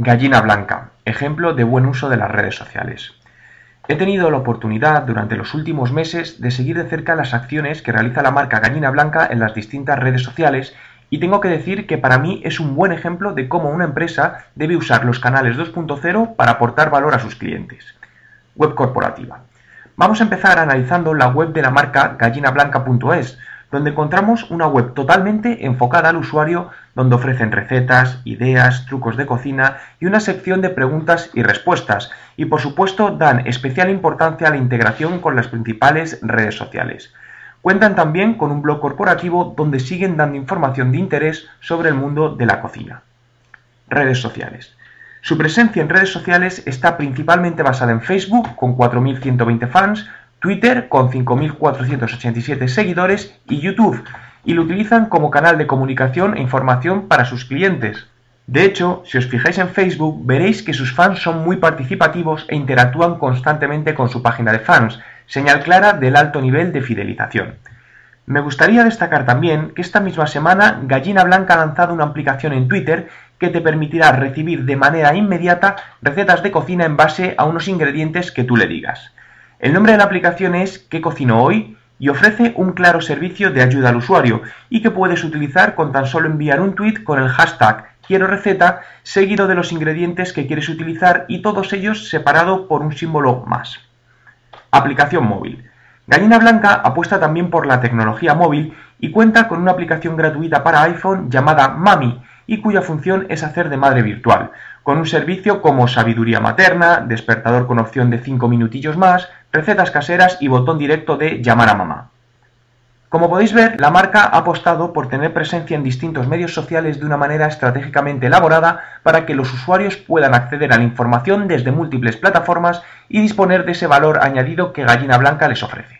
Gallina Blanca, ejemplo de buen uso de las redes sociales. He tenido la oportunidad durante los últimos meses de seguir de cerca las acciones que realiza la marca Gallina Blanca en las distintas redes sociales y tengo que decir que para mí es un buen ejemplo de cómo una empresa debe usar los canales 2.0 para aportar valor a sus clientes. Web corporativa. Vamos a empezar analizando la web de la marca gallinablanca.es, donde encontramos una web totalmente enfocada al usuario, donde ofrecen recetas, ideas, trucos de cocina y una sección de preguntas y respuestas, y por supuesto dan especial importancia a la integración con las principales redes sociales. Cuentan también con un blog corporativo donde siguen dando información de interés sobre el mundo de la cocina. Redes sociales. Su presencia en redes sociales está principalmente basada en Facebook, con 4.120 fans, Twitter, con 5.487 seguidores, y YouTube, y lo utilizan como canal de comunicación e información para sus clientes. De hecho, si os fijáis en Facebook, veréis que sus fans son muy participativos e interactúan constantemente con su página de fans, señal clara del alto nivel de fidelización. Me gustaría destacar también que esta misma semana Gallina Blanca ha lanzado una aplicación en Twitter que te permitirá recibir de manera inmediata recetas de cocina en base a unos ingredientes que tú le digas. El nombre de la aplicación es ¿Qué cocino hoy? y ofrece un claro servicio de ayuda al usuario y que puedes utilizar con tan solo enviar un tweet con el hashtag quiero receta seguido de los ingredientes que quieres utilizar y todos ellos separado por un símbolo más. Aplicación móvil. Gallina Blanca apuesta también por la tecnología móvil y cuenta con una aplicación gratuita para iPhone llamada Mami y cuya función es hacer de madre virtual, con un servicio como sabiduría materna, despertador con opción de 5 minutillos más, recetas caseras y botón directo de llamar a mamá. Como podéis ver, la marca ha apostado por tener presencia en distintos medios sociales de una manera estratégicamente elaborada para que los usuarios puedan acceder a la información desde múltiples plataformas y disponer de ese valor añadido que Gallina Blanca les ofrece.